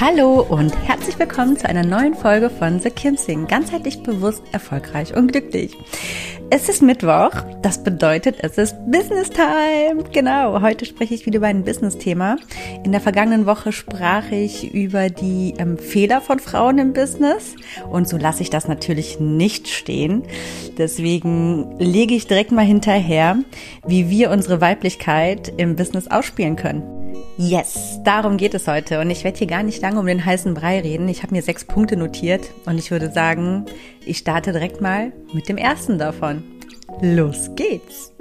Hallo und herzlich willkommen zu einer neuen Folge von The Kim Sing. Ganzheitlich bewusst, erfolgreich und glücklich. Es ist Mittwoch, das bedeutet, es ist Business Time. Genau, heute spreche ich wieder über ein Business-Thema. In der vergangenen Woche sprach ich über die ähm, Fehler von Frauen im Business und so lasse ich das natürlich nicht stehen. Deswegen lege ich direkt mal hinterher, wie wir unsere Weiblichkeit im Business ausspielen können. Yes, darum geht es heute. Und ich werde hier gar nicht lange um den heißen Brei reden. Ich habe mir sechs Punkte notiert und ich würde sagen, ich starte direkt mal mit dem ersten davon. Los geht's!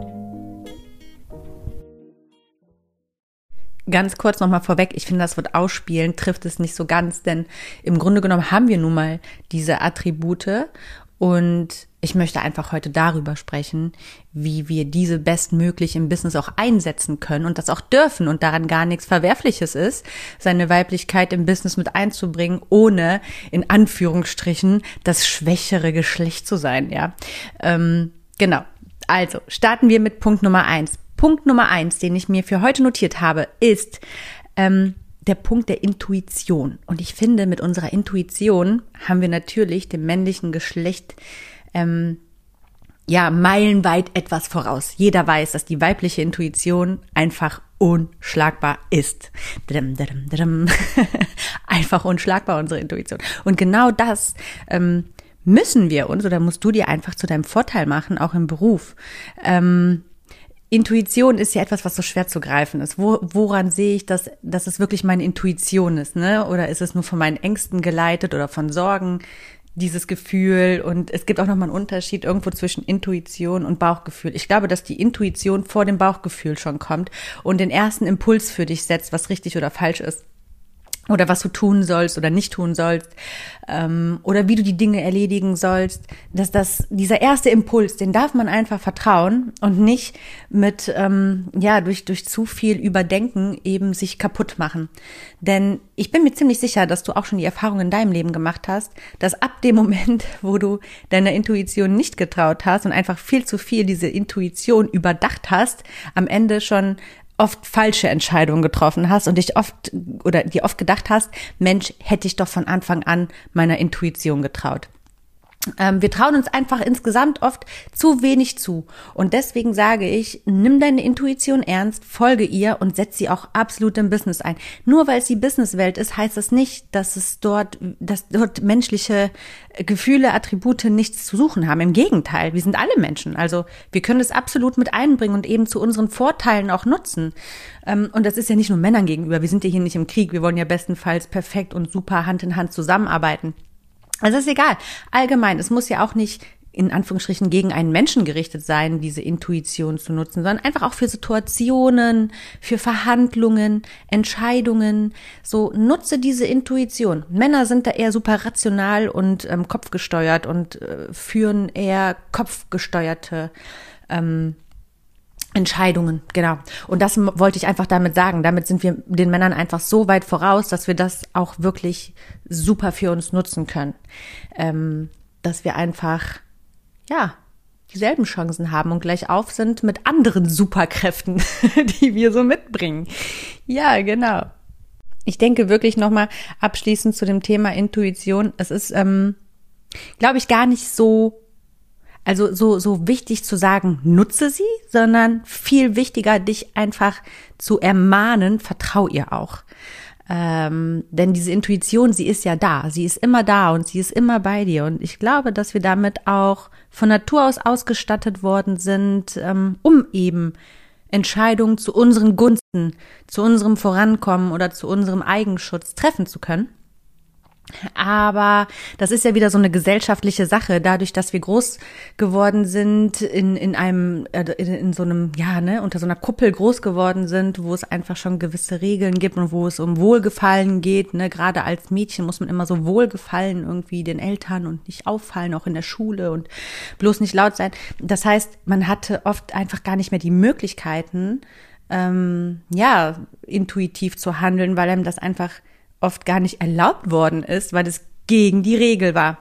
Ganz kurz nochmal vorweg, ich finde, das Wort ausspielen trifft es nicht so ganz, denn im Grunde genommen haben wir nun mal diese Attribute und ich möchte einfach heute darüber sprechen, wie wir diese bestmöglich im Business auch einsetzen können und das auch dürfen und daran gar nichts Verwerfliches ist, seine Weiblichkeit im Business mit einzubringen, ohne in Anführungsstrichen das schwächere Geschlecht zu sein, ja. Ähm, genau. Also starten wir mit Punkt Nummer eins. Punkt Nummer eins, den ich mir für heute notiert habe, ist ähm, der Punkt der Intuition. Und ich finde, mit unserer Intuition haben wir natürlich dem männlichen Geschlecht ähm, ja meilenweit etwas voraus. Jeder weiß, dass die weibliche Intuition einfach unschlagbar ist. einfach unschlagbar unsere Intuition. Und genau das ähm, müssen wir uns oder musst du dir einfach zu deinem Vorteil machen, auch im Beruf. Ähm, Intuition ist ja etwas, was so schwer zu greifen ist. Wo, woran sehe ich, dass, dass es wirklich meine Intuition ist, ne? Oder ist es nur von meinen Ängsten geleitet oder von Sorgen? Dieses Gefühl und es gibt auch nochmal einen Unterschied irgendwo zwischen Intuition und Bauchgefühl. Ich glaube, dass die Intuition vor dem Bauchgefühl schon kommt und den ersten Impuls für dich setzt, was richtig oder falsch ist oder was du tun sollst oder nicht tun sollst ähm, oder wie du die Dinge erledigen sollst, dass das dieser erste Impuls, den darf man einfach vertrauen und nicht mit ähm, ja durch durch zu viel Überdenken eben sich kaputt machen. Denn ich bin mir ziemlich sicher, dass du auch schon die Erfahrung in deinem Leben gemacht hast, dass ab dem Moment, wo du deiner Intuition nicht getraut hast und einfach viel zu viel diese Intuition überdacht hast, am Ende schon oft falsche Entscheidungen getroffen hast und dich oft oder dir oft gedacht hast, Mensch, hätte ich doch von Anfang an meiner Intuition getraut. Ähm, wir trauen uns einfach insgesamt oft zu wenig zu. Und deswegen sage ich, nimm deine Intuition ernst, folge ihr und setz sie auch absolut im Business ein. Nur weil es die Businesswelt ist, heißt das nicht, dass es dort, dass dort menschliche Gefühle, Attribute nichts zu suchen haben. Im Gegenteil, wir sind alle Menschen. Also wir können es absolut mit einbringen und eben zu unseren Vorteilen auch nutzen. Ähm, und das ist ja nicht nur Männern gegenüber. Wir sind ja hier nicht im Krieg. Wir wollen ja bestenfalls perfekt und super Hand in Hand zusammenarbeiten. Also ist egal. Allgemein, es muss ja auch nicht in Anführungsstrichen gegen einen Menschen gerichtet sein, diese Intuition zu nutzen, sondern einfach auch für Situationen, für Verhandlungen, Entscheidungen. So nutze diese Intuition. Männer sind da eher super rational und ähm, kopfgesteuert und äh, führen eher kopfgesteuerte ähm, Entscheidungen, genau. Und das wollte ich einfach damit sagen. Damit sind wir den Männern einfach so weit voraus, dass wir das auch wirklich super für uns nutzen können. Ähm, dass wir einfach, ja, dieselben Chancen haben und gleich auf sind mit anderen Superkräften, die wir so mitbringen. Ja, genau. Ich denke wirklich nochmal abschließend zu dem Thema Intuition. Es ist, ähm, glaube ich, gar nicht so Also so, so wichtig zu sagen, nutze sie, sondern viel wichtiger, dich einfach zu ermahnen, vertrau ihr auch. Ähm, denn diese Intuition, sie ist ja da, sie ist immer da und sie ist immer bei dir. Und ich glaube, dass wir damit auch von Natur aus ausgestattet worden sind, ähm, um eben Entscheidungen zu unseren Gunsten, zu unserem Vorankommen oder zu unserem Eigenschutz treffen zu können. Aber das ist ja wieder so eine gesellschaftliche Sache, dadurch, dass wir groß geworden sind, in, in einem, äh, in, in so einem, ja, ne, unter so einer Kuppel groß geworden sind, wo es einfach schon gewisse Regeln gibt und wo es um Wohlgefallen geht, ne, gerade als Mädchen muss man immer so Wohlgefallen irgendwie den Eltern und nicht auffallen, auch in der Schule und bloß nicht laut sein. Das heißt, man hatte oft einfach gar nicht mehr die Möglichkeiten, ähm, ja, intuitiv zu handeln, weil einem das einfach oft gar nicht erlaubt worden ist, weil es gegen die Regel war.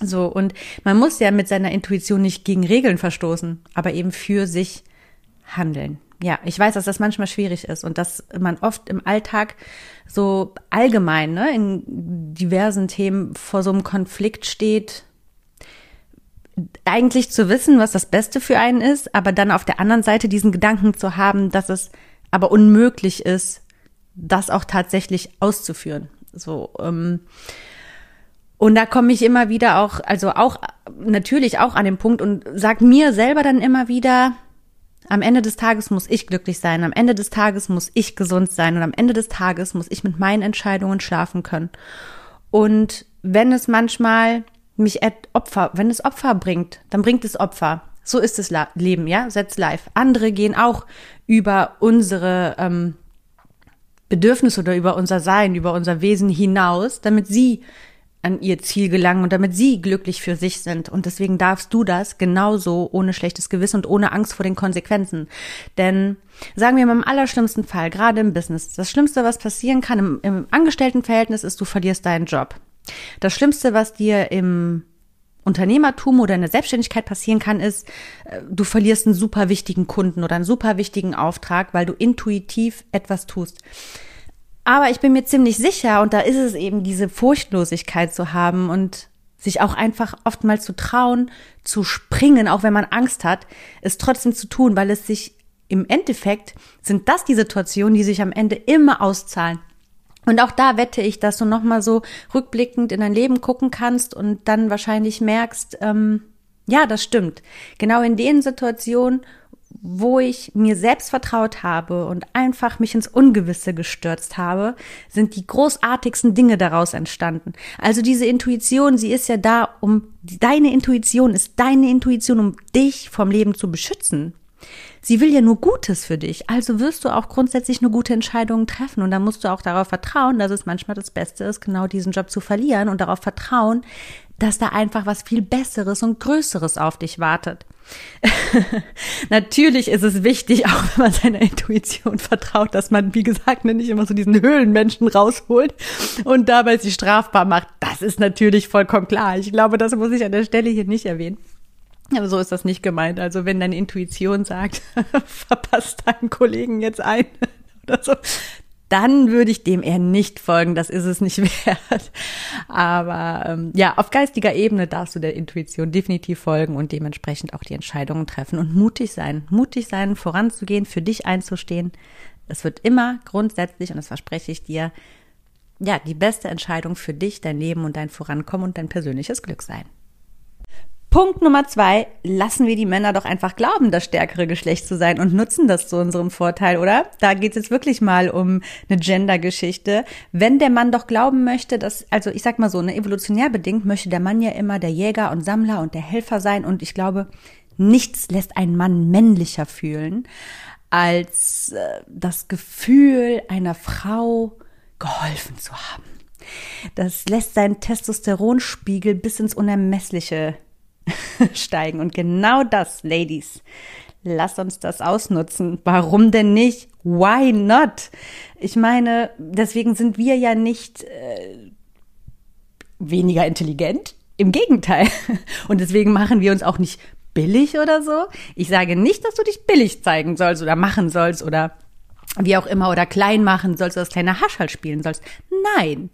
So, und man muss ja mit seiner Intuition nicht gegen Regeln verstoßen, aber eben für sich handeln. Ja, ich weiß, dass das manchmal schwierig ist und dass man oft im Alltag so allgemein, ne, in diversen Themen vor so einem Konflikt steht, eigentlich zu wissen, was das Beste für einen ist, aber dann auf der anderen Seite diesen Gedanken zu haben, dass es aber unmöglich ist, das auch tatsächlich auszuführen. So, ähm, und da komme ich immer wieder auch, also auch natürlich auch an den Punkt und sag mir selber dann immer wieder, am Ende des Tages muss ich glücklich sein, am Ende des Tages muss ich gesund sein und am Ende des Tages muss ich mit meinen Entscheidungen schlafen können. Und wenn es manchmal mich Opfer, wenn es Opfer bringt, dann bringt es Opfer. So ist das Leben, ja, setz live. Andere gehen auch über unsere ähm, Bedürfnis oder über unser Sein, über unser Wesen hinaus, damit sie an ihr Ziel gelangen und damit sie glücklich für sich sind. Und deswegen darfst du das genauso ohne schlechtes Gewissen und ohne Angst vor den Konsequenzen. Denn sagen wir mal im allerschlimmsten Fall, gerade im Business, das Schlimmste, was passieren kann im, im Angestelltenverhältnis, ist, du verlierst deinen Job. Das Schlimmste, was dir im Unternehmertum oder in der Selbstständigkeit passieren kann, ist, äh, du verlierst einen super wichtigen Kunden oder einen super wichtigen Auftrag, weil du intuitiv etwas tust. Aber ich bin mir ziemlich sicher, und da ist es eben diese Furchtlosigkeit zu haben und sich auch einfach oftmals zu trauen, zu springen, auch wenn man Angst hat, es trotzdem zu tun, weil es sich im Endeffekt sind das die Situationen, die sich am Ende immer auszahlen. Und auch da wette ich, dass du nochmal so rückblickend in dein Leben gucken kannst und dann wahrscheinlich merkst, ähm, ja, das stimmt. Genau in den Situationen, wo ich mir selbst vertraut habe und einfach mich ins Ungewisse gestürzt habe, sind die großartigsten Dinge daraus entstanden. Also diese Intuition, sie ist ja da, um deine Intuition ist deine Intuition, um dich vom Leben zu beschützen. Sie will ja nur Gutes für dich. Also wirst du auch grundsätzlich nur gute Entscheidungen treffen. Und da musst du auch darauf vertrauen, dass es manchmal das Beste ist, genau diesen Job zu verlieren und darauf vertrauen, dass da einfach was viel Besseres und Größeres auf dich wartet. Natürlich ist es wichtig, auch wenn man seiner Intuition vertraut, dass man, wie gesagt, nicht immer so diesen Höhlenmenschen rausholt und dabei sie strafbar macht. Das ist natürlich vollkommen klar. Ich glaube, das muss ich an der Stelle hier nicht erwähnen. So ist das nicht gemeint. Also wenn deine Intuition sagt, verpasst deinen Kollegen jetzt ein oder so, dann würde ich dem eher nicht folgen. Das ist es nicht wert. Aber ähm, ja, auf geistiger Ebene darfst du der Intuition definitiv folgen und dementsprechend auch die Entscheidungen treffen und mutig sein. Mutig sein, voranzugehen, für dich einzustehen. Es wird immer grundsätzlich, und das verspreche ich dir, ja, die beste Entscheidung für dich, dein Leben und dein Vorankommen und dein persönliches Glück sein. Punkt Nummer zwei, lassen wir die Männer doch einfach glauben, das stärkere Geschlecht zu sein und nutzen das zu unserem Vorteil, oder? Da geht es jetzt wirklich mal um eine Gender-Geschichte. Wenn der Mann doch glauben möchte, dass, also ich sag mal so, ne, evolutionär bedingt möchte der Mann ja immer der Jäger und Sammler und der Helfer sein und ich glaube, nichts lässt einen Mann männlicher fühlen als äh, das Gefühl einer Frau geholfen zu haben. Das lässt seinen Testosteronspiegel bis ins Unermessliche steigen. Und genau das, Ladies, lasst uns das ausnutzen. Warum denn nicht? Why not? Ich meine, deswegen sind wir ja nicht äh, weniger intelligent. Im Gegenteil. Und deswegen machen wir uns auch nicht billig oder so. Ich sage nicht, dass du dich billig zeigen sollst oder machen sollst oder wie auch immer oder klein machen sollst oder das kleine Haschall spielen sollst. Nein.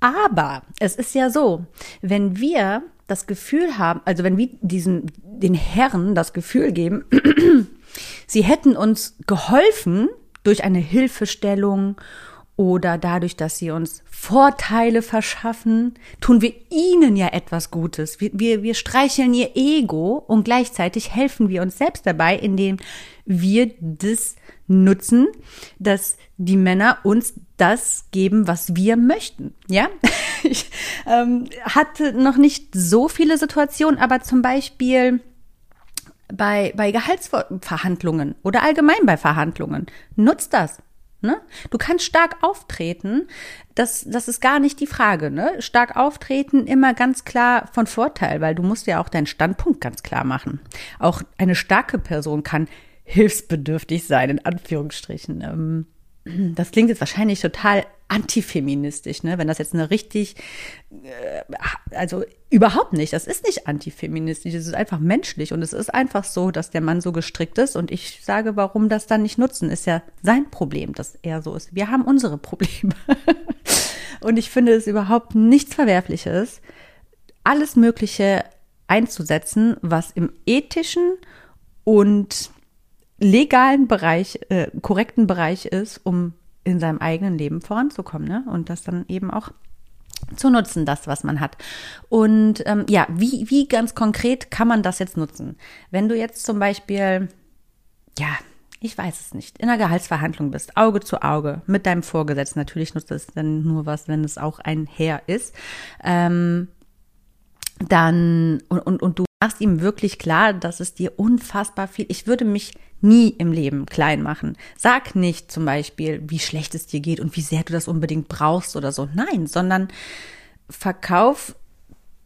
Aber es ist ja so, wenn wir das Gefühl haben, also wenn wir diesen, den Herren das Gefühl geben, sie hätten uns geholfen durch eine Hilfestellung oder dadurch, dass sie uns Vorteile verschaffen, tun wir ihnen ja etwas Gutes. Wir, wir, wir streicheln ihr Ego und gleichzeitig helfen wir uns selbst dabei, indem wir das nutzen, dass die Männer uns das geben, was wir möchten. Ja, ich ähm, hatte noch nicht so viele Situationen, aber zum Beispiel bei, bei Gehaltsverhandlungen oder allgemein bei Verhandlungen. Nutzt das. Ne? Du kannst stark auftreten, das, das ist gar nicht die Frage. Ne? Stark auftreten immer ganz klar von Vorteil, weil du musst ja auch deinen Standpunkt ganz klar machen. Auch eine starke Person kann hilfsbedürftig sein, in Anführungsstrichen. Ähm, das klingt jetzt wahrscheinlich total antifeministisch, ne? Wenn das jetzt eine richtig, äh, also überhaupt nicht. Das ist nicht antifeministisch. Es ist einfach menschlich und es ist einfach so, dass der Mann so gestrickt ist. Und ich sage, warum das dann nicht nutzen, ist ja sein Problem, dass er so ist. Wir haben unsere Probleme. und ich finde es überhaupt nichts Verwerfliches, alles Mögliche einzusetzen, was im ethischen und legalen Bereich, äh, korrekten Bereich ist, um in seinem eigenen Leben voranzukommen ne? und das dann eben auch zu nutzen, das, was man hat. Und ähm, ja, wie, wie ganz konkret kann man das jetzt nutzen? Wenn du jetzt zum Beispiel, ja, ich weiß es nicht, in einer Gehaltsverhandlung bist, Auge zu Auge mit deinem Vorgesetzten, natürlich nutzt es dann nur was, wenn es auch ein Herr ist, ähm, dann und, und, und du machst ihm wirklich klar, dass es dir unfassbar viel, ich würde mich nie im Leben klein machen. Sag nicht zum Beispiel, wie schlecht es dir geht und wie sehr du das unbedingt brauchst oder so. Nein, sondern verkauf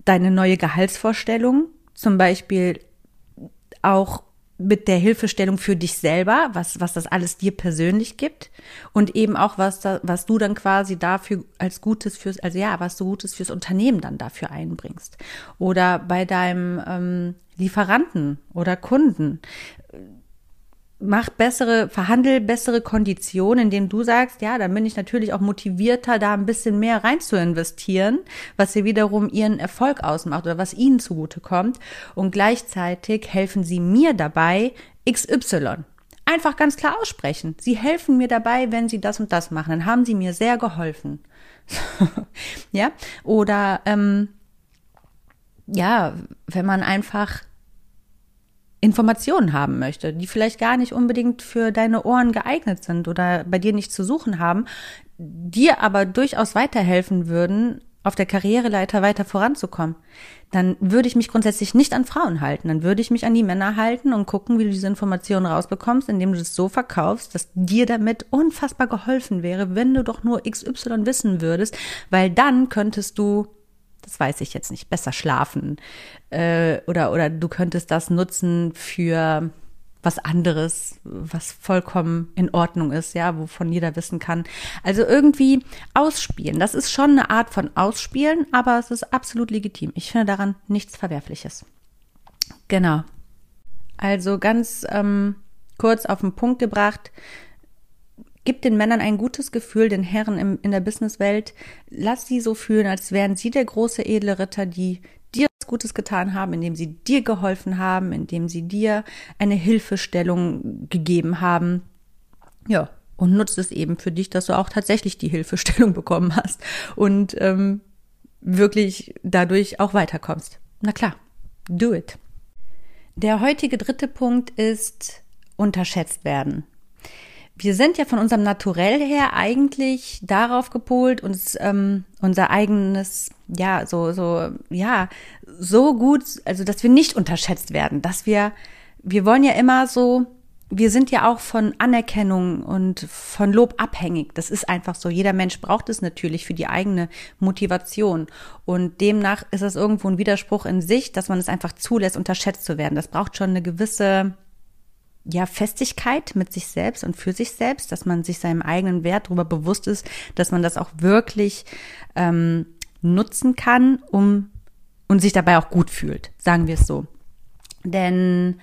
deine neue Gehaltsvorstellung, zum Beispiel auch mit der Hilfestellung für dich selber, was, was das alles dir persönlich gibt und eben auch was da, was du dann quasi dafür als Gutes fürs, also ja, was du Gutes fürs Unternehmen dann dafür einbringst. Oder bei deinem ähm, Lieferanten oder Kunden mach bessere, verhandel bessere Konditionen, indem du sagst, ja, dann bin ich natürlich auch motivierter, da ein bisschen mehr rein zu investieren, was sie wiederum ihren Erfolg ausmacht oder was ihnen zugutekommt. Und gleichzeitig helfen sie mir dabei, XY. Einfach ganz klar aussprechen. Sie helfen mir dabei, wenn sie das und das machen. Dann haben sie mir sehr geholfen. ja, oder ähm, ja, wenn man einfach Informationen haben möchte, die vielleicht gar nicht unbedingt für deine Ohren geeignet sind oder bei dir nicht zu suchen haben, dir aber durchaus weiterhelfen würden, auf der Karriereleiter weiter voranzukommen, dann würde ich mich grundsätzlich nicht an Frauen halten. Dann würde ich mich an die Männer halten und gucken, wie du diese Informationen rausbekommst, indem du das so verkaufst, dass dir damit unfassbar geholfen wäre, wenn du doch nur XY wissen würdest, weil dann könntest du das weiß ich jetzt nicht, besser schlafen äh, oder, oder du könntest das nutzen für was anderes, was vollkommen in Ordnung ist, ja, wovon jeder wissen kann. Also irgendwie ausspielen. Das ist schon eine Art von Ausspielen, aber es ist absolut legitim. Ich finde daran nichts Verwerfliches. Genau. Also ganz ähm, kurz auf den Punkt gebracht. Gib den Männern ein gutes Gefühl, den Herren im, in der Businesswelt. Lass sie so fühlen, als wären sie der große edle Ritter, die dir was Gutes getan haben, indem sie dir geholfen haben, indem sie dir eine Hilfestellung gegeben haben. Ja, und nutzt es eben für dich, dass du auch tatsächlich die Hilfestellung bekommen hast und ähm, wirklich dadurch auch weiterkommst. Na klar, do it. Der heutige dritte Punkt ist unterschätzt werden wir sind ja von unserem Naturell her eigentlich darauf gepolt, uns ähm, unser eigenes, ja, so, so, ja, so gut, also dass wir nicht unterschätzt werden, dass wir, wir wollen ja immer so, wir sind ja auch von Anerkennung und von Lob abhängig. Das ist einfach so. Jeder Mensch braucht es natürlich für die eigene Motivation. Und demnach ist es irgendwo ein Widerspruch in sich, dass man es einfach zulässt, unterschätzt zu werden. Das braucht schon eine gewisse ja, Festigkeit mit sich selbst und für sich selbst, dass man sich seinem eigenen Wert darüber bewusst ist, dass man das auch wirklich ähm, nutzen kann, um und sich dabei auch gut fühlt, sagen wir es so. Denn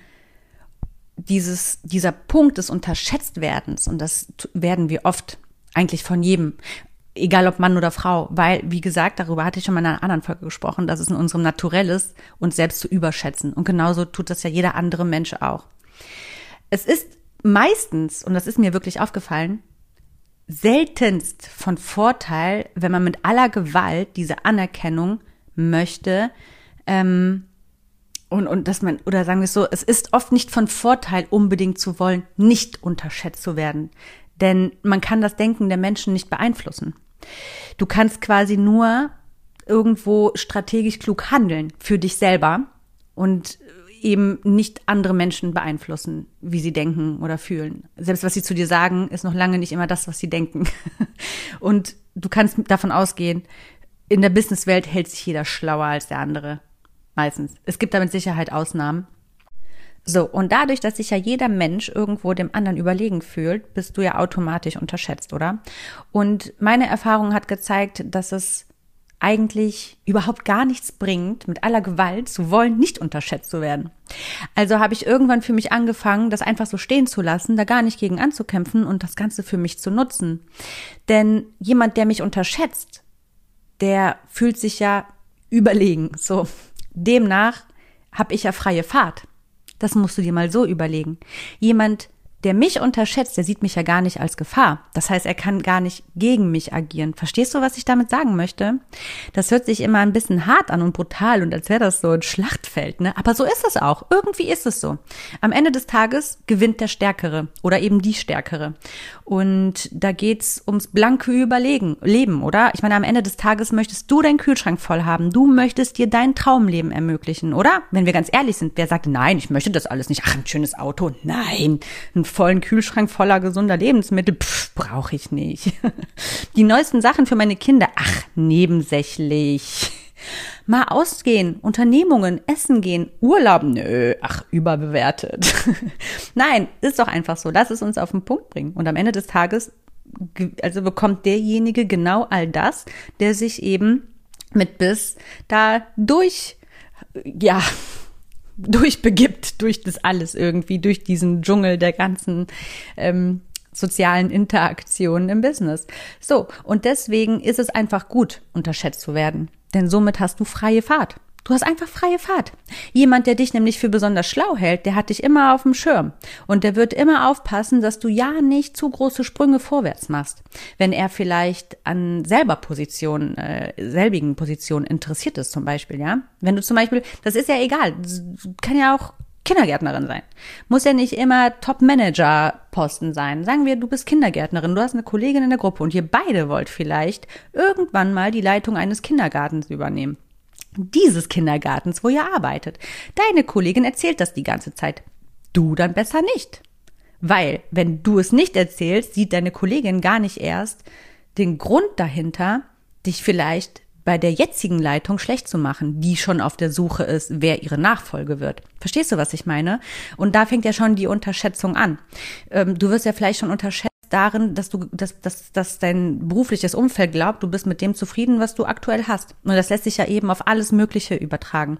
dieses, dieser Punkt des Unterschätztwerdens, und das werden wir oft eigentlich von jedem, Egal ob Mann oder Frau, weil, wie gesagt, darüber hatte ich schon mal in einer anderen Folge gesprochen, dass es in unserem Naturell ist, uns selbst zu überschätzen. Und genauso tut das ja jeder andere Mensch auch. Es ist meistens, und das ist mir wirklich aufgefallen, seltenst von Vorteil, wenn man mit aller Gewalt diese Anerkennung möchte, ähm, und, und dass man, oder sagen wir es so, es ist oft nicht von Vorteil, unbedingt zu wollen, nicht unterschätzt zu werden. Denn man kann das Denken der Menschen nicht beeinflussen. Du kannst quasi nur irgendwo strategisch klug handeln für dich selber und eben nicht andere Menschen beeinflussen, wie sie denken oder fühlen. Selbst was sie zu dir sagen, ist noch lange nicht immer das, was sie denken. Und du kannst davon ausgehen, in der Businesswelt hält sich jeder schlauer als der andere. Meistens. Es gibt da mit Sicherheit Ausnahmen. So, und dadurch, dass sich ja jeder Mensch irgendwo dem anderen überlegen fühlt, bist du ja automatisch unterschätzt, oder? Und meine Erfahrung hat gezeigt, dass es eigentlich überhaupt gar nichts bringt, mit aller Gewalt zu wollen, nicht unterschätzt zu werden. Also habe ich irgendwann für mich angefangen, das einfach so stehen zu lassen, da gar nicht gegen anzukämpfen und das Ganze für mich zu nutzen. Denn jemand, der mich unterschätzt, der fühlt sich ja überlegen. So, demnach habe ich ja freie Fahrt. Das musst du dir mal so überlegen. Jemand, der mich unterschätzt, der sieht mich ja gar nicht als Gefahr. Das heißt, er kann gar nicht gegen mich agieren. Verstehst du, was ich damit sagen möchte? Das hört sich immer ein bisschen hart an und brutal und als wäre das so ein Schlachtfeld, ne? Aber so ist es auch. Irgendwie ist es so. Am Ende des Tages gewinnt der Stärkere oder eben die Stärkere. Und da geht's ums blanke Überlegen, Leben, oder? Ich meine, am Ende des Tages möchtest du deinen Kühlschrank voll haben. Du möchtest dir dein Traumleben ermöglichen, oder? Wenn wir ganz ehrlich sind, wer sagt, nein, ich möchte das alles nicht. Ach, ein schönes Auto. Nein. Ein vollen Kühlschrank voller gesunder Lebensmittel, pff, brauche ich nicht. Die neuesten Sachen für meine Kinder, ach, nebensächlich. Mal ausgehen, Unternehmungen, essen gehen, Urlaub, nö, ach, überbewertet. Nein, ist doch einfach so. Lass es uns auf den Punkt bringen. Und am Ende des Tages, also bekommt derjenige genau all das, der sich eben mit Biss da durch, ja, durchbegibt durch das alles irgendwie, durch diesen Dschungel der ganzen ähm, sozialen Interaktionen im Business. So, und deswegen ist es einfach gut, unterschätzt zu werden. Denn somit hast du freie Fahrt. Du hast einfach freie Fahrt. Jemand, der dich nämlich für besonders schlau hält, der hat dich immer auf dem Schirm. Und der wird immer aufpassen, dass du ja nicht zu große Sprünge vorwärts machst. Wenn er vielleicht an selber Positionen, äh, selbigen Positionen interessiert ist, zum Beispiel, ja. Wenn du zum Beispiel, das ist ja egal, kann ja auch Kindergärtnerin sein. Muss ja nicht immer Top-Manager-Posten sein. Sagen wir, du bist Kindergärtnerin, du hast eine Kollegin in der Gruppe und ihr beide wollt vielleicht irgendwann mal die Leitung eines Kindergartens übernehmen dieses Kindergartens, wo ihr arbeitet. Deine Kollegin erzählt das die ganze Zeit. Du dann besser nicht. Weil, wenn du es nicht erzählst, sieht deine Kollegin gar nicht erst den Grund dahinter, dich vielleicht bei der jetzigen Leitung schlecht zu machen, die schon auf der Suche ist, wer ihre Nachfolge wird. Verstehst du, was ich meine? Und da fängt ja schon die Unterschätzung an. Ähm, du wirst ja vielleicht schon unterschätzt darin, dass du, dass, dass, dass dein berufliches Umfeld glaubt, du bist mit dem zufrieden, was du aktuell hast. Und das lässt sich ja eben auf alles Mögliche übertragen.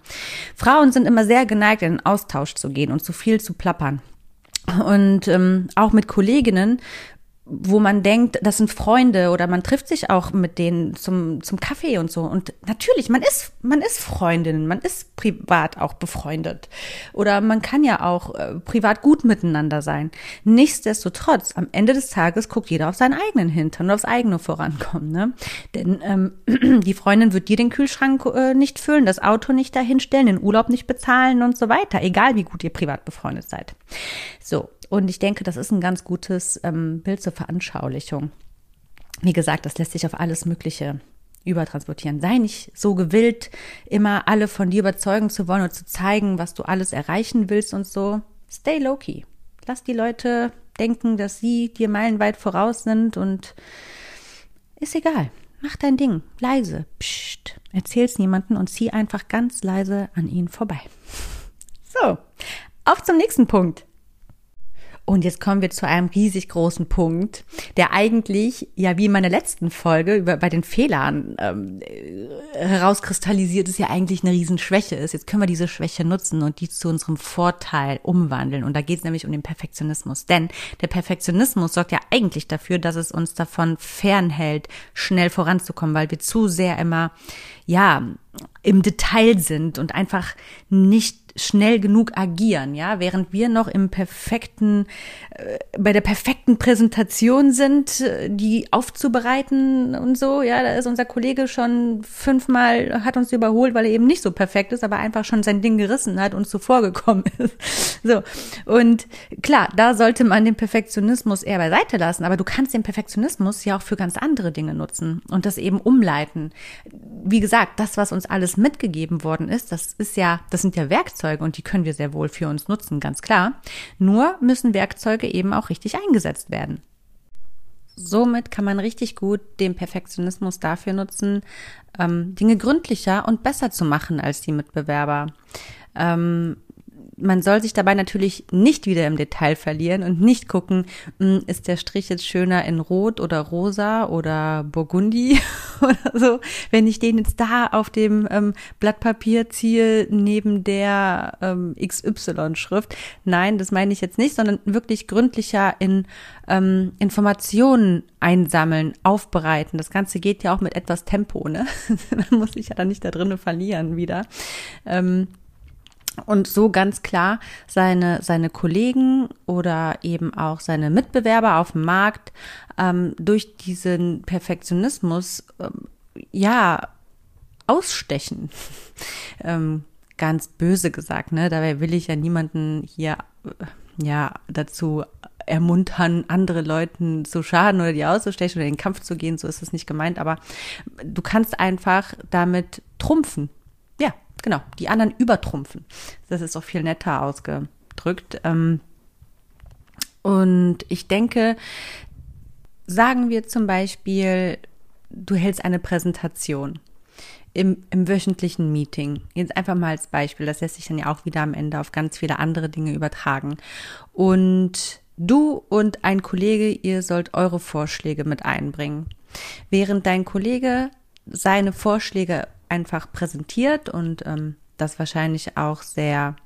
Frauen sind immer sehr geneigt, in den Austausch zu gehen und zu viel zu plappern. Und ähm, auch mit Kolleginnen wo man denkt, das sind Freunde oder man trifft sich auch mit denen zum, zum Kaffee und so. Und natürlich, man ist, man ist Freundin, man ist privat auch befreundet. Oder man kann ja auch äh, privat gut miteinander sein. Nichtsdestotrotz, am Ende des Tages guckt jeder auf seinen eigenen Hintern und aufs eigene Vorankommen. Ne? Denn ähm, die Freundin wird dir den Kühlschrank äh, nicht füllen, das Auto nicht dahinstellen, den Urlaub nicht bezahlen und so weiter, egal wie gut ihr privat befreundet seid. So, und ich denke, das ist ein ganz gutes ähm, Bild zur Veranschaulichung. Wie gesagt, das lässt sich auf alles Mögliche übertransportieren. Sei nicht so gewillt, immer alle von dir überzeugen zu wollen und zu zeigen, was du alles erreichen willst und so. Stay low-key. Lass die Leute denken, dass sie dir meilenweit voraus sind und ist egal. Mach dein Ding. Leise. Psst. Erzähl's niemanden und zieh einfach ganz leise an ihnen vorbei. So. Auf zum nächsten Punkt. Und jetzt kommen wir zu einem riesig großen Punkt, der eigentlich, ja, wie in meiner letzten Folge über, bei den Fehlern ähm, herauskristallisiert ist, ja eigentlich eine Riesenschwäche ist. Jetzt können wir diese Schwäche nutzen und die zu unserem Vorteil umwandeln. Und da geht es nämlich um den Perfektionismus. Denn der Perfektionismus sorgt ja eigentlich dafür, dass es uns davon fernhält, schnell voranzukommen, weil wir zu sehr immer, ja, im Detail sind und einfach nicht schnell genug agieren, ja, während wir noch im perfekten, äh, bei der perfekten Präsentation sind, äh, die aufzubereiten und so, ja, da ist unser Kollege schon fünfmal, hat uns überholt, weil er eben nicht so perfekt ist, aber einfach schon sein Ding gerissen hat und zuvor gekommen ist. So. Und klar, da sollte man den Perfektionismus eher beiseite lassen, aber du kannst den Perfektionismus ja auch für ganz andere Dinge nutzen und das eben umleiten. Wie gesagt, das, was uns alles mitgegeben worden ist, das ist ja, das sind ja Werkzeuge, Werkzeuge und die können wir sehr wohl für uns nutzen, ganz klar. Nur müssen Werkzeuge eben auch richtig eingesetzt werden. Somit kann man richtig gut den Perfektionismus dafür nutzen, ähm, Dinge gründlicher und besser zu machen als die Mitbewerber. Ähm, man soll sich dabei natürlich nicht wieder im Detail verlieren und nicht gucken, hm, ist der Strich jetzt schöner in Rot oder Rosa oder Burgundi oder so. Wenn ich den jetzt da auf dem ähm, Blatt Papier ziehe, neben der ähm, XY-Schrift. Nein, das meine ich jetzt nicht, sondern wirklich gründlicher in ähm, Informationen einsammeln, aufbereiten. Das Ganze geht ja auch mit etwas Tempo, ne? Man muss sich ja dann nicht da drinnen verlieren wieder. Ähm, und so ganz klar seine, seine Kollegen oder eben auch seine Mitbewerber auf dem Markt ähm, durch diesen Perfektionismus ähm, ja ausstechen. ähm, ganz böse gesagt, ne? Dabei will ich ja niemanden hier äh, ja dazu ermuntern, andere Leuten zu schaden oder die auszustechen oder in den Kampf zu gehen, so ist es nicht gemeint, aber du kannst einfach damit trumpfen. Genau, die anderen übertrumpfen. Das ist auch viel netter ausgedrückt. Ähm, und ich denke, sagen wir zum Beispiel, du hältst eine Präsentation im, im wöchentlichen Meeting. Jetzt einfach mal als Beispiel, das lässt sich dann ja auch wieder am Ende auf ganz viele andere Dinge übertragen. Und du und ein Kollege, ihr sollt eure Vorschläge mit einbringen. Während dein Kollege seine Vorschläge einfach präsentiert und ähm, das wahrscheinlich auch sehr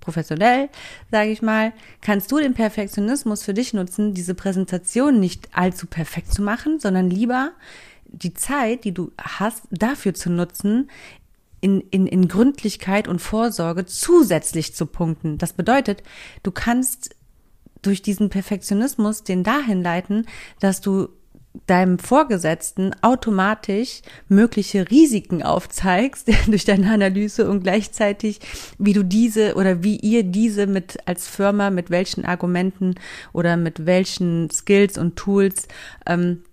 professionell, sage ich mal, kannst du den Perfektionismus für dich nutzen, diese Präsentation nicht allzu perfekt zu machen, sondern lieber die Zeit, die du hast, dafür zu nutzen, in, in, in Gründlichkeit und Vorsorge zusätzlich zu punkten. Das bedeutet, du kannst durch diesen Perfektionismus den dahin leiten, dass du deinem Vorgesetzten automatisch mögliche Risiken aufzeigst durch deine Analyse und gleichzeitig, wie du diese oder wie ihr diese mit als Firma, mit welchen Argumenten oder mit welchen Skills und Tools, ähm,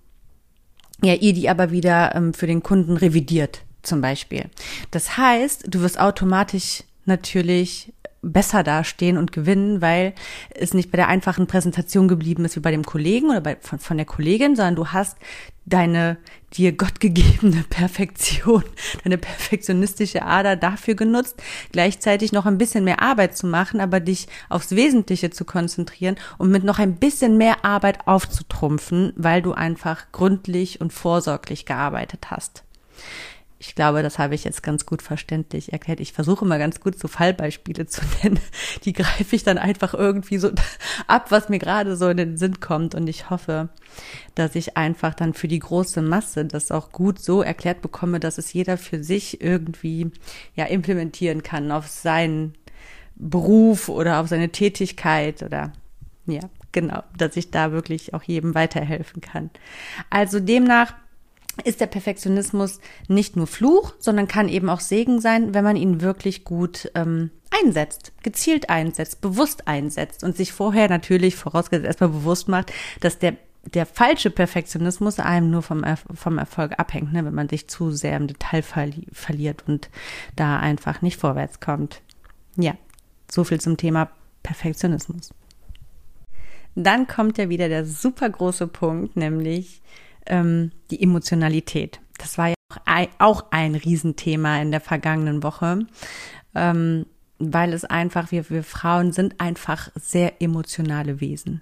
ja, ihr die aber wieder ähm, für den Kunden revidiert, zum Beispiel. Das heißt, du wirst automatisch natürlich besser dastehen und gewinnen, weil es nicht bei der einfachen Präsentation geblieben ist wie bei dem Kollegen oder bei, von, von der Kollegin, sondern du hast deine dir gottgegebene Perfektion, deine perfektionistische Ader dafür genutzt, gleichzeitig noch ein bisschen mehr Arbeit zu machen, aber dich aufs Wesentliche zu konzentrieren und mit noch ein bisschen mehr Arbeit aufzutrumpfen, weil du einfach gründlich und vorsorglich gearbeitet hast ich glaube, das habe ich jetzt ganz gut verständlich erklärt. Ich versuche immer ganz gut so Fallbeispiele zu nennen. Die greife ich dann einfach irgendwie so ab, was mir gerade so in den Sinn kommt. Und ich hoffe, dass ich einfach dann für die große Masse das auch gut so erklärt bekomme, dass es jeder für sich irgendwie ja implementieren kann auf seinen Beruf oder auf seine Tätigkeit oder ja, genau, dass ich da wirklich auch jedem weiterhelfen kann. Also demnach ist der Perfektionismus nicht nur Fluch, sondern kann eben auch Segen sein, wenn man ihn wirklich gut ähm, einsetzt, gezielt einsetzt, bewusst einsetzt und sich vorher natürlich vorausgesetzt erstmal bewusst macht, dass der der falsche Perfektionismus einem nur vom, vom Erfolg abhängt, ne, wenn man sich zu sehr im Detail verli verliert und da einfach nicht vorwärts kommt. Ja, so viel zum Thema Perfektionismus. Dann kommt ja wieder der super große Punkt, nämlich ähm, die Emotionalität. Das war ja auch ein, auch ein Riesenthema in der vergangenen Woche. Ähm, weil es einfach, wir, wir Frauen sind einfach sehr emotionale Wesen.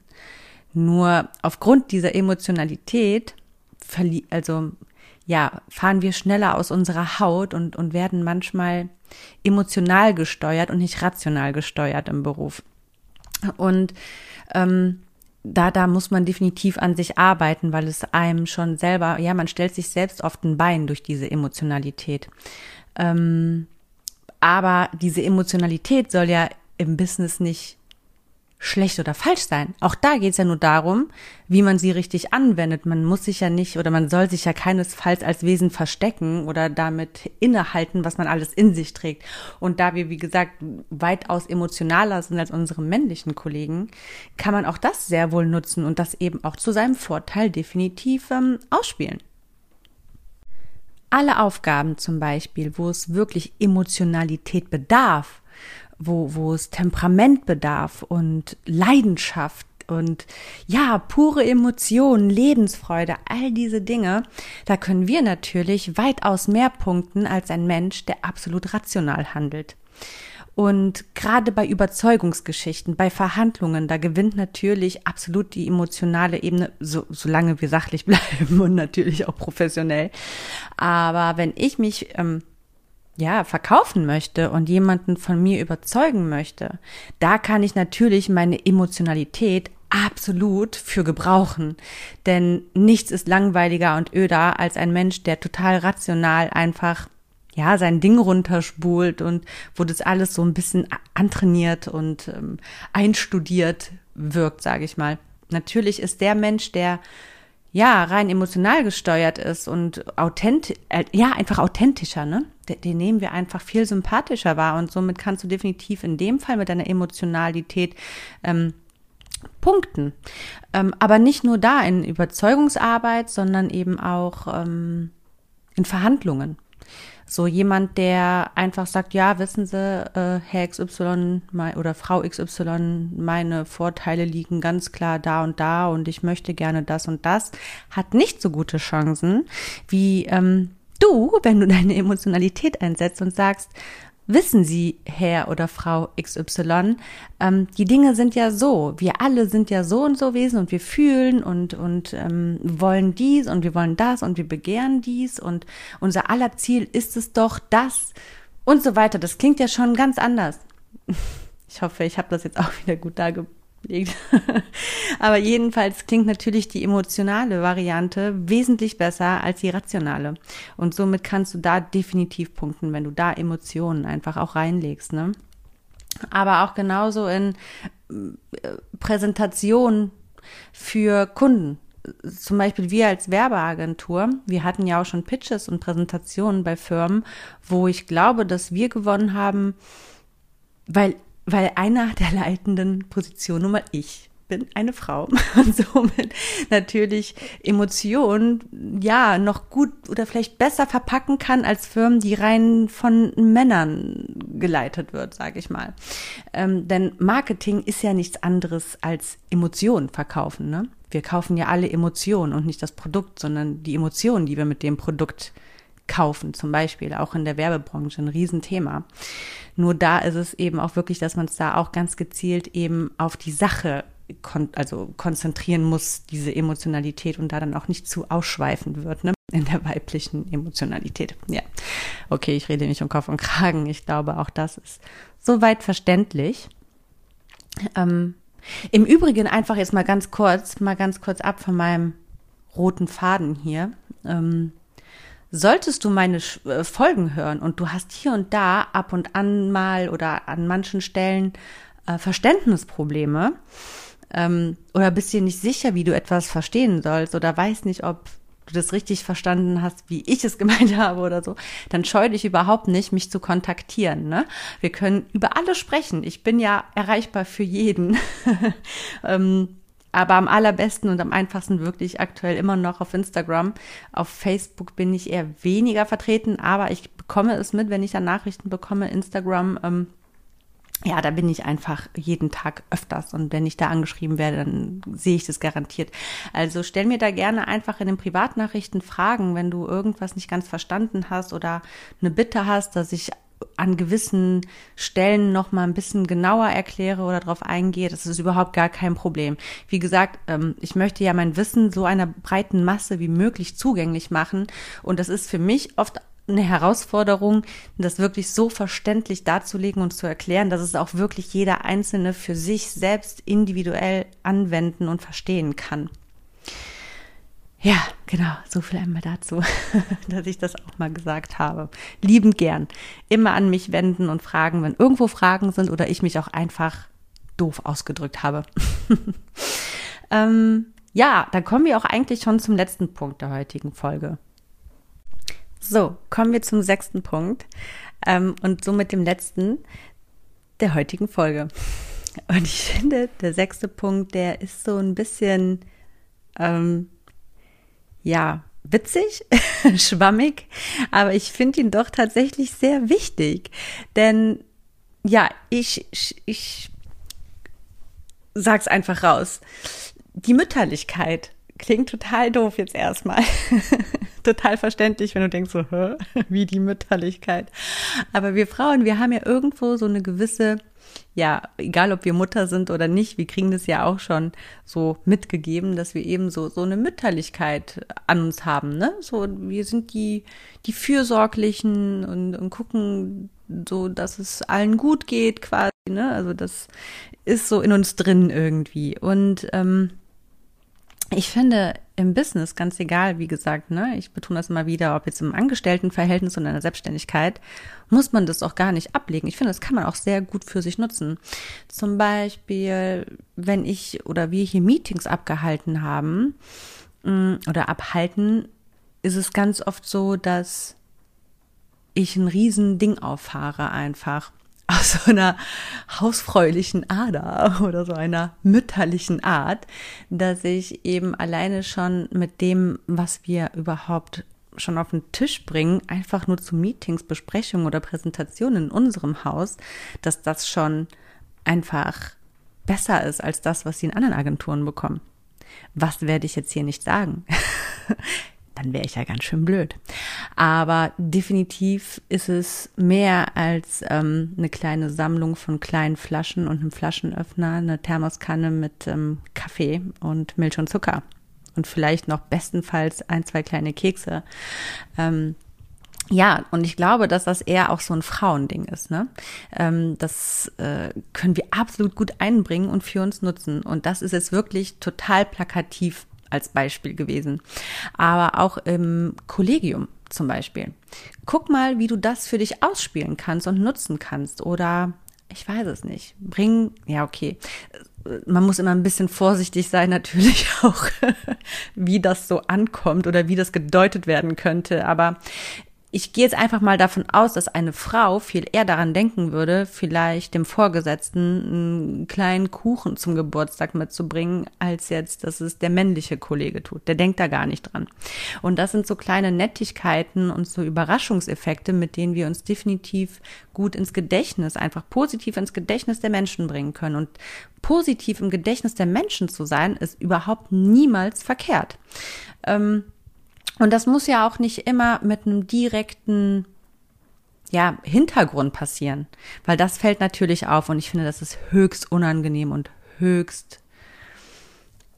Nur aufgrund dieser Emotionalität, also ja, fahren wir schneller aus unserer Haut und, und werden manchmal emotional gesteuert und nicht rational gesteuert im Beruf. Und ähm, da, da muss man definitiv an sich arbeiten, weil es einem schon selber, ja, man stellt sich selbst oft ein Bein durch diese Emotionalität. Ähm, aber diese Emotionalität soll ja im Business nicht schlecht oder falsch sein. Auch da geht es ja nur darum, wie man sie richtig anwendet. Man muss sich ja nicht oder man soll sich ja keinesfalls als Wesen verstecken oder damit innehalten, was man alles in sich trägt. Und da wir, wie gesagt, weitaus emotionaler sind als unsere männlichen Kollegen, kann man auch das sehr wohl nutzen und das eben auch zu seinem Vorteil definitiv ähm, ausspielen. Alle Aufgaben zum Beispiel, wo es wirklich Emotionalität bedarf, wo, wo es Temperament bedarf und Leidenschaft und ja, pure Emotionen, Lebensfreude, all diese Dinge, da können wir natürlich weitaus mehr punkten als ein Mensch, der absolut rational handelt. Und gerade bei Überzeugungsgeschichten, bei Verhandlungen, da gewinnt natürlich absolut die emotionale Ebene, so, solange wir sachlich bleiben und natürlich auch professionell. Aber wenn ich mich ähm, ja, verkaufen möchte und jemanden von mir überzeugen möchte, da kann ich natürlich meine Emotionalität absolut für gebrauchen. Denn nichts ist langweiliger und öder als ein Mensch, der total rational einfach ja, sein Ding runterspult und wo das alles so ein bisschen antrainiert und ähm, einstudiert wirkt, sage ich mal. Natürlich ist der Mensch, der ja, rein emotional gesteuert ist und authentisch, äh, ja, einfach authentischer, ne? Den, nehmen wir einfach viel sympathischer wahr und somit kannst du definitiv in dem Fall mit deiner Emotionalität ähm, punkten. Ähm, aber nicht nur da in Überzeugungsarbeit, sondern eben auch ähm, in Verhandlungen. So jemand, der einfach sagt, ja, wissen Sie, äh, Herr XY oder Frau XY, meine Vorteile liegen ganz klar da und da und ich möchte gerne das und das, hat nicht so gute Chancen wie ähm, du, wenn du deine Emotionalität einsetzt und sagst, wissen Sie, Herr oder Frau XY, ähm, die Dinge sind ja so. Wir alle sind ja so und so Wesen und wir fühlen und, und ähm, wollen dies und wir wollen das und wir begehren dies und unser aller Ziel ist es doch das und so weiter. Das klingt ja schon ganz anders. Ich hoffe, ich habe das jetzt auch wieder gut dargebracht liegt. Aber jedenfalls klingt natürlich die emotionale Variante wesentlich besser als die rationale. Und somit kannst du da definitiv punkten, wenn du da Emotionen einfach auch reinlegst. Ne? Aber auch genauso in äh, Präsentation für Kunden. Zum Beispiel wir als Werbeagentur, wir hatten ja auch schon Pitches und Präsentationen bei Firmen, wo ich glaube, dass wir gewonnen haben, weil weil einer der leitenden Positionen, nun mal ich, bin eine Frau und somit natürlich Emotionen ja noch gut oder vielleicht besser verpacken kann als Firmen, die rein von Männern geleitet wird, sage ich mal. Ähm, denn Marketing ist ja nichts anderes als Emotionen verkaufen. Ne? Wir kaufen ja alle Emotionen und nicht das Produkt, sondern die Emotionen, die wir mit dem Produkt kaufen, zum Beispiel, auch in der Werbebranche ein Riesenthema. Nur da ist es eben auch wirklich, dass man es da auch ganz gezielt eben auf die Sache kon also konzentrieren muss, diese Emotionalität und da dann auch nicht zu ausschweifen wird, ne? In der weiblichen Emotionalität. Ja. Okay, ich rede nicht um Kopf und Kragen. Ich glaube, auch das ist soweit verständlich. Ähm, Im Übrigen einfach jetzt mal ganz kurz, mal ganz kurz ab von meinem roten Faden hier. Ähm, Solltest du meine äh, Folgen hören und du hast hier und da ab und an mal oder an manchen Stellen äh, Verständnisprobleme ähm, oder bist dir nicht sicher, wie du etwas verstehen sollst oder weißt nicht, ob du das richtig verstanden hast, wie ich es gemeint habe oder so, dann scheu dich überhaupt nicht, mich zu kontaktieren. Ne? Wir können über alles sprechen. Ich bin ja erreichbar für jeden. ähm, aber am allerbesten und am einfachsten wirklich aktuell immer noch auf Instagram. Auf Facebook bin ich eher weniger vertreten, aber ich bekomme es mit, wenn ich da Nachrichten bekomme. Instagram, ähm, ja, da bin ich einfach jeden Tag öfters und wenn ich da angeschrieben werde, dann sehe ich das garantiert. Also stell mir da gerne einfach in den Privatnachrichten Fragen, wenn du irgendwas nicht ganz verstanden hast oder eine Bitte hast, dass ich an gewissen Stellen noch mal ein bisschen genauer erkläre oder darauf eingehe. Das ist überhaupt gar kein Problem. Wie gesagt, ähm, ich möchte ja mein Wissen so einer breiten Masse wie möglich zugänglich machen. Und das ist für mich oft eine Herausforderung, das wirklich so verständlich darzulegen und zu erklären, dass es auch wirklich jeder Einzelne für sich selbst individuell anwenden und verstehen kann. Ja, genau, so viel einmal dazu, dass ich das auch mal gesagt habe. Liebend gern. Immer an mich wenden und fragen, wenn irgendwo Fragen sind oder ich mich auch einfach doof ausgedrückt habe. ähm, ja, dann kommen wir auch eigentlich schon zum letzten Punkt der heutigen Folge. So, kommen wir zum sechsten Punkt ähm, und somit dem letzten der heutigen Folge. Und ich finde, der sechste Punkt, der ist so ein bisschen, ähm, ja, witzig, schwammig, aber ich finde ihn doch tatsächlich sehr wichtig. Denn ja, ich, ich, ich sag's einfach raus. Die Mütterlichkeit klingt total doof jetzt erstmal. total verständlich, wenn du denkst so, Hä? wie die Mütterlichkeit. Aber wir Frauen, wir haben ja irgendwo so eine gewisse, ja, egal ob wir Mutter sind oder nicht, wir kriegen das ja auch schon so mitgegeben, dass wir eben so, so eine Mütterlichkeit an uns haben, ne? So, wir sind die, die Fürsorglichen und, und gucken so, dass es allen gut geht quasi, ne? Also das ist so in uns drin irgendwie. Und, ähm, ich finde im Business, ganz egal, wie gesagt, ne, ich betone das immer wieder, ob jetzt im Angestelltenverhältnis oder in der Selbstständigkeit, muss man das auch gar nicht ablegen. Ich finde, das kann man auch sehr gut für sich nutzen. Zum Beispiel, wenn ich oder wir hier Meetings abgehalten haben mm, oder abhalten, ist es ganz oft so, dass ich ein riesen Ding auffahre einfach aus so einer hausfräulichen Ader oder so einer mütterlichen Art, dass ich eben alleine schon mit dem, was wir überhaupt schon auf den Tisch bringen, einfach nur zu Meetings, Besprechungen oder Präsentationen in unserem Haus, dass das schon einfach besser ist als das, was sie in anderen Agenturen bekommen. Was werde ich jetzt hier nicht sagen? dann wäre ich ja ganz schön blöd. Aber definitiv ist es mehr als ähm, eine kleine Sammlung von kleinen Flaschen und einem Flaschenöffner, eine Thermoskanne mit ähm, Kaffee und Milch und Zucker. Und vielleicht noch bestenfalls ein, zwei kleine Kekse. Ähm, ja, und ich glaube, dass das eher auch so ein Frauending ist. Ne? Ähm, das äh, können wir absolut gut einbringen und für uns nutzen. Und das ist jetzt wirklich total plakativ als Beispiel gewesen. Aber auch im Kollegium zum Beispiel. Guck mal, wie du das für dich ausspielen kannst und nutzen kannst. Oder ich weiß es nicht. Bring, ja, okay. Man muss immer ein bisschen vorsichtig sein, natürlich auch, wie das so ankommt oder wie das gedeutet werden könnte. Aber ich gehe jetzt einfach mal davon aus, dass eine Frau viel eher daran denken würde, vielleicht dem Vorgesetzten einen kleinen Kuchen zum Geburtstag mitzubringen, als jetzt, dass es der männliche Kollege tut. Der denkt da gar nicht dran. Und das sind so kleine Nettigkeiten und so Überraschungseffekte, mit denen wir uns definitiv gut ins Gedächtnis, einfach positiv ins Gedächtnis der Menschen bringen können. Und positiv im Gedächtnis der Menschen zu sein, ist überhaupt niemals verkehrt. Ähm, und das muss ja auch nicht immer mit einem direkten ja, Hintergrund passieren, weil das fällt natürlich auf und ich finde, das ist höchst unangenehm und höchst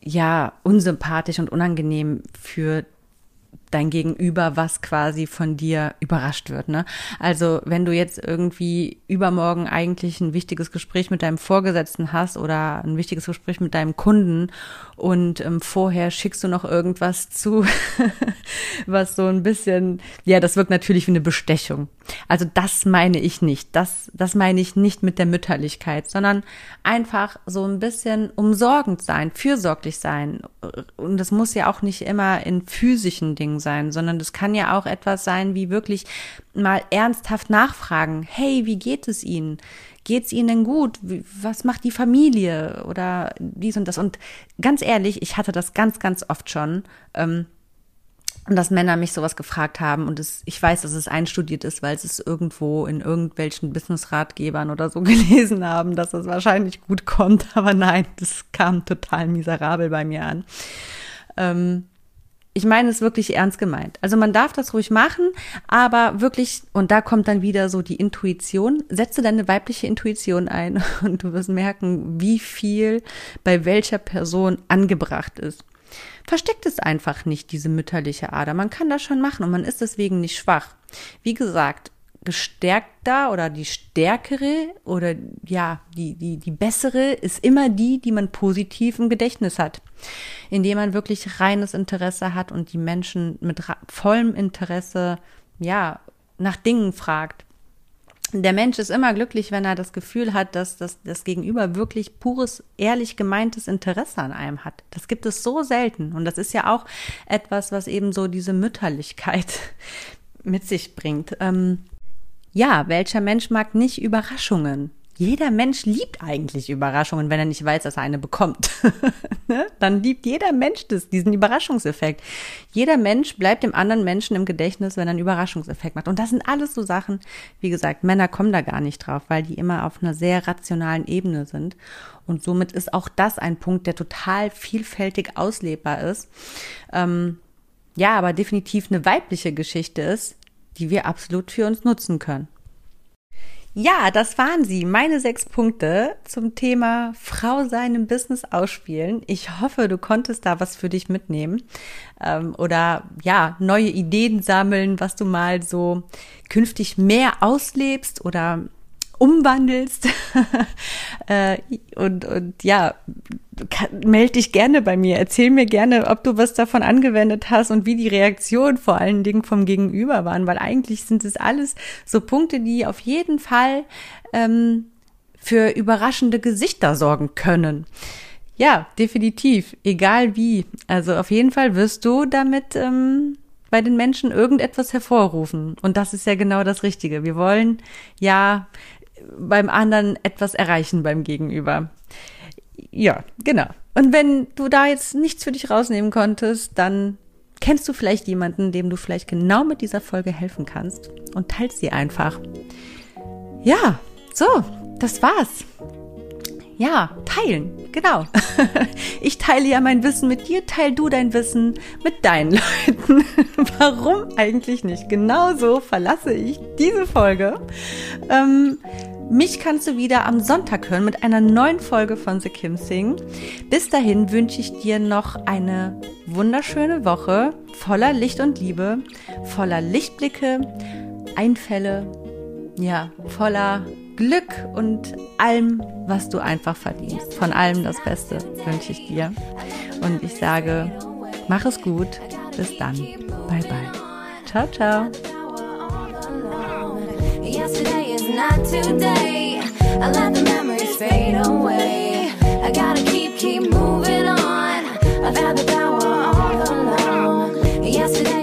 ja, unsympathisch und unangenehm für dein Gegenüber, was quasi von dir überrascht wird. Ne? Also wenn du jetzt irgendwie übermorgen eigentlich ein wichtiges Gespräch mit deinem Vorgesetzten hast oder ein wichtiges Gespräch mit deinem Kunden und ähm, vorher schickst du noch irgendwas zu, was so ein bisschen, ja, das wirkt natürlich wie eine Bestechung. Also das meine ich nicht. Das, das meine ich nicht mit der Mütterlichkeit, sondern einfach so ein bisschen umsorgend sein, fürsorglich sein. Und das muss ja auch nicht immer in physischen Dingen sein, sondern das kann ja auch etwas sein, wie wirklich mal ernsthaft nachfragen. Hey, wie geht es Ihnen? Geht's Ihnen gut? Was macht die Familie? Oder dies und das? Und ganz ehrlich, ich hatte das ganz, ganz oft schon. Ähm, dass Männer mich sowas gefragt haben und es, ich weiß, dass es einstudiert ist, weil sie es irgendwo in irgendwelchen Business-Ratgebern oder so gelesen haben, dass es wahrscheinlich gut kommt, aber nein, das kam total miserabel bei mir an. Ähm, ich meine es wirklich ernst gemeint. Also man darf das ruhig machen, aber wirklich, und da kommt dann wieder so die Intuition, setze deine weibliche Intuition ein und du wirst merken, wie viel bei welcher Person angebracht ist. Versteckt es einfach nicht, diese mütterliche Ader. Man kann das schon machen und man ist deswegen nicht schwach. Wie gesagt, gestärkter oder die stärkere oder ja, die, die, die bessere ist immer die, die man positiv im Gedächtnis hat. Indem man wirklich reines Interesse hat und die Menschen mit vollem Interesse, ja, nach Dingen fragt. Der Mensch ist immer glücklich, wenn er das Gefühl hat, dass das, das Gegenüber wirklich pures, ehrlich gemeintes Interesse an einem hat. Das gibt es so selten. Und das ist ja auch etwas, was eben so diese Mütterlichkeit mit sich bringt. Ähm, ja, welcher Mensch mag nicht Überraschungen? Jeder Mensch liebt eigentlich Überraschungen, wenn er nicht weiß, dass er eine bekommt. ne? Dann liebt jeder Mensch das, diesen Überraschungseffekt. Jeder Mensch bleibt dem anderen Menschen im Gedächtnis, wenn er einen Überraschungseffekt macht. Und das sind alles so Sachen, wie gesagt, Männer kommen da gar nicht drauf, weil die immer auf einer sehr rationalen Ebene sind. Und somit ist auch das ein Punkt, der total vielfältig auslebbar ist. Ähm, ja, aber definitiv eine weibliche Geschichte ist, die wir absolut für uns nutzen können. Ja, das waren sie, meine sechs Punkte zum Thema Frau sein im Business ausspielen. Ich hoffe, du konntest da was für dich mitnehmen ähm, oder ja, neue Ideen sammeln, was du mal so künftig mehr auslebst oder umwandelst. äh, und, und ja, melde dich gerne bei mir. Erzähl mir gerne, ob du was davon angewendet hast und wie die Reaktionen vor allen Dingen vom Gegenüber waren, weil eigentlich sind es alles so Punkte, die auf jeden Fall ähm, für überraschende Gesichter sorgen können. Ja, definitiv, egal wie. Also auf jeden Fall wirst du damit ähm, bei den Menschen irgendetwas hervorrufen. Und das ist ja genau das Richtige. Wir wollen ja beim anderen etwas erreichen beim Gegenüber. Ja, genau. Und wenn du da jetzt nichts für dich rausnehmen konntest, dann kennst du vielleicht jemanden, dem du vielleicht genau mit dieser Folge helfen kannst und teilst sie einfach. Ja, so, das war's. Ja, teilen, genau. Ich teile ja mein Wissen mit dir, teil du dein Wissen mit deinen Leuten. Warum eigentlich nicht? Genauso verlasse ich diese Folge. Ähm, mich kannst du wieder am Sonntag hören mit einer neuen Folge von The Kim Sing. Bis dahin wünsche ich dir noch eine wunderschöne Woche voller Licht und Liebe, voller Lichtblicke, Einfälle, ja, voller Glück und allem, was du einfach verdienst. Von allem das Beste wünsche ich dir. Und ich sage, mach es gut. Bis dann. Bye bye. Ciao, ciao. I've had the power all along. Yesterday